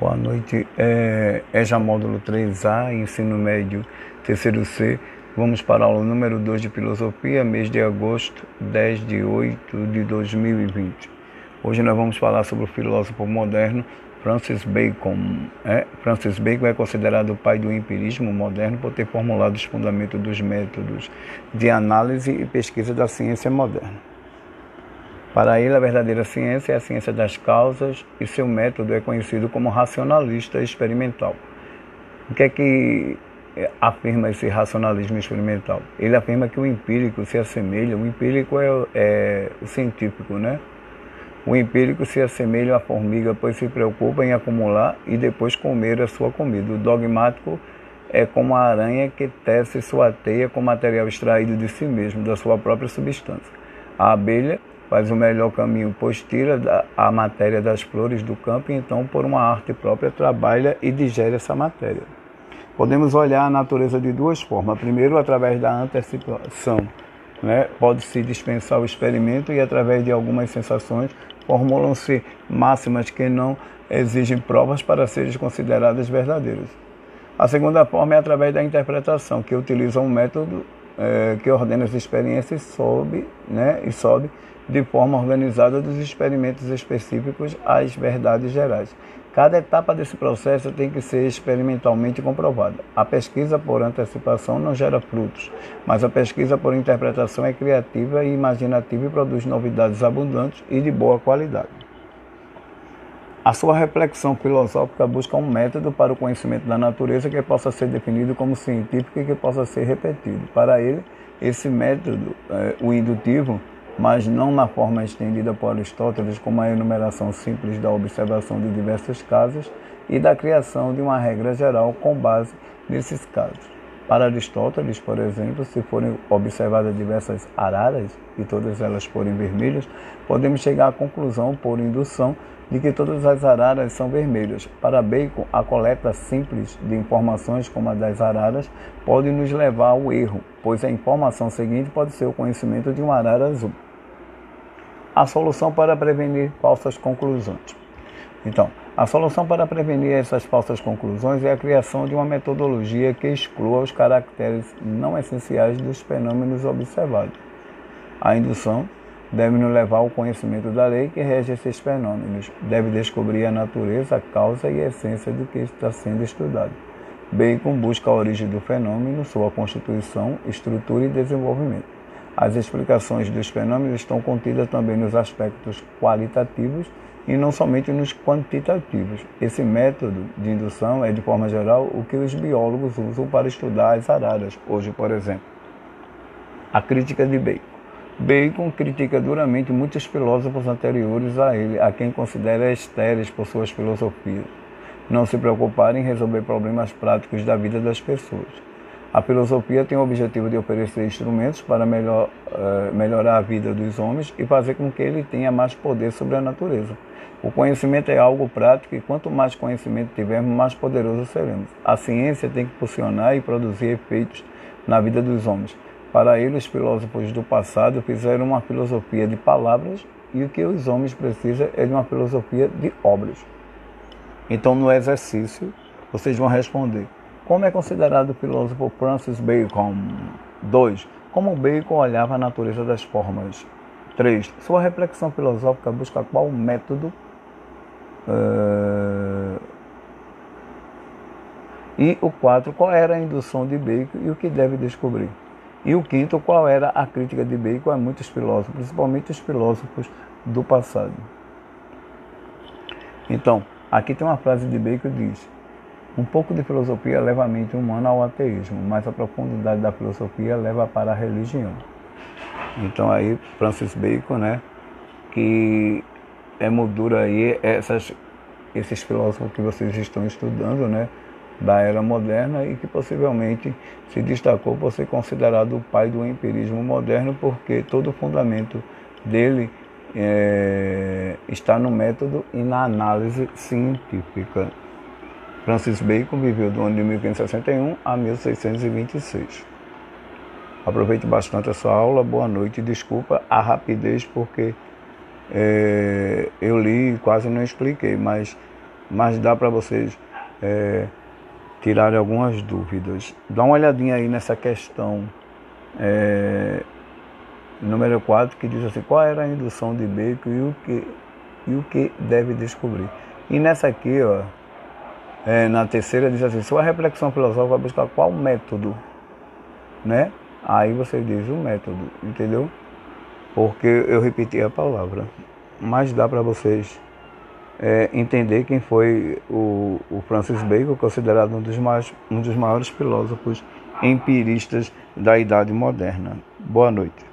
Boa noite. É, é já módulo 3A, ensino médio, terceiro C. Vamos para a aula número 2 de filosofia, mês de agosto, 10 de 8 de 2020. Hoje nós vamos falar sobre o filósofo moderno Francis Bacon. É, Francis Bacon é considerado o pai do empirismo moderno por ter formulado os fundamentos dos métodos de análise e pesquisa da ciência moderna. Para ele, a verdadeira ciência é a ciência das causas e seu método é conhecido como racionalista experimental. O que é que é, afirma esse racionalismo experimental? Ele afirma que o empírico se assemelha, o empírico é, é o científico, né? O empírico se assemelha à formiga, pois se preocupa em acumular e depois comer a sua comida. O dogmático é como a aranha que tece sua teia com material extraído de si mesmo, da sua própria substância. A abelha faz o melhor caminho, pois tira a matéria das flores do campo e então, por uma arte própria, trabalha e digere essa matéria. Podemos olhar a natureza de duas formas. Primeiro, através da antecipação. Né? Pode-se dispensar o experimento e, através de algumas sensações, formulam-se máximas que não exigem provas para serem consideradas verdadeiras. A segunda forma é através da interpretação, que utiliza um método é, que ordena as experiências sob, né, e sobe de forma organizada dos experimentos específicos às verdades gerais. Cada etapa desse processo tem que ser experimentalmente comprovada. A pesquisa por antecipação não gera frutos, mas a pesquisa por interpretação é criativa e imaginativa e produz novidades abundantes e de boa qualidade. A sua reflexão filosófica busca um método para o conhecimento da natureza que possa ser definido como científico e que possa ser repetido. Para ele, esse método, é, o indutivo, mas não na forma estendida por Aristóteles, como a enumeração simples da observação de diversos casos e da criação de uma regra geral com base nesses casos. Para Aristóteles, por exemplo, se forem observadas diversas araras e todas elas forem vermelhas, podemos chegar à conclusão, por indução, de que todas as araras são vermelhas. Para Bacon, a coleta simples de informações como a das araras pode nos levar ao erro, pois a informação seguinte pode ser o conhecimento de uma arara azul a solução para prevenir falsas conclusões. Então, a solução para prevenir essas falsas conclusões é a criação de uma metodologia que exclua os caracteres não essenciais dos fenômenos observados. A indução deve nos levar ao conhecimento da lei que rege esses fenômenos, deve descobrir a natureza, a causa e a essência do que está sendo estudado. Bacon busca a origem do fenômeno, sua constituição, estrutura e desenvolvimento. As explicações dos fenômenos estão contidas também nos aspectos qualitativos e não somente nos quantitativos. Esse método de indução é, de forma geral, o que os biólogos usam para estudar as araras, hoje, por exemplo. A crítica de Bacon. Bacon critica duramente muitos filósofos anteriores a ele, a quem considera estéreis por suas filosofias. Não se preocuparem em resolver problemas práticos da vida das pessoas. A filosofia tem o objetivo de oferecer instrumentos para melhor, uh, melhorar a vida dos homens e fazer com que ele tenha mais poder sobre a natureza. O conhecimento é algo prático e quanto mais conhecimento tivermos, mais poderosos seremos. A ciência tem que funcionar e produzir efeitos na vida dos homens. Para ele, os filósofos do passado fizeram uma filosofia de palavras e o que os homens precisam é de uma filosofia de obras. Então, no exercício, vocês vão responder como é considerado o filósofo Francis Bacon? 2. Como Bacon olhava a natureza das formas? 3. Sua reflexão filosófica busca qual método uh... e o 4. Qual era a indução de Bacon e o que deve descobrir? E o quinto, qual era a crítica de Bacon a muitos filósofos, principalmente os filósofos do passado? Então, aqui tem uma frase de Bacon que diz: um pouco de filosofia leva a mente humana ao ateísmo, mas a profundidade da filosofia leva para a religião. Então aí Francis Bacon, né, que emoldura aí essas, esses filósofos que vocês estão estudando, né, da era moderna e que possivelmente se destacou por ser considerado o pai do empirismo moderno, porque todo o fundamento dele é, está no método e na análise científica. Francis Bacon viveu do ano de 1561 a 1626. Aproveite bastante essa aula, boa noite. Desculpa a rapidez porque é, eu li e quase não expliquei, mas mas dá para vocês é, tirarem algumas dúvidas. Dá uma olhadinha aí nessa questão é, número 4, que diz assim, qual era a indução de Bacon e o que, e o que deve descobrir. E nessa aqui, ó, é, na terceira, diz assim, sua reflexão filosófica vai buscar qual método, né? Aí você diz o método, entendeu? Porque eu repeti a palavra. Mas dá para vocês é, entender quem foi o, o, Francis Bacon, considerado um dos, mais, um dos maiores filósofos empiristas da Idade Moderna. Boa noite.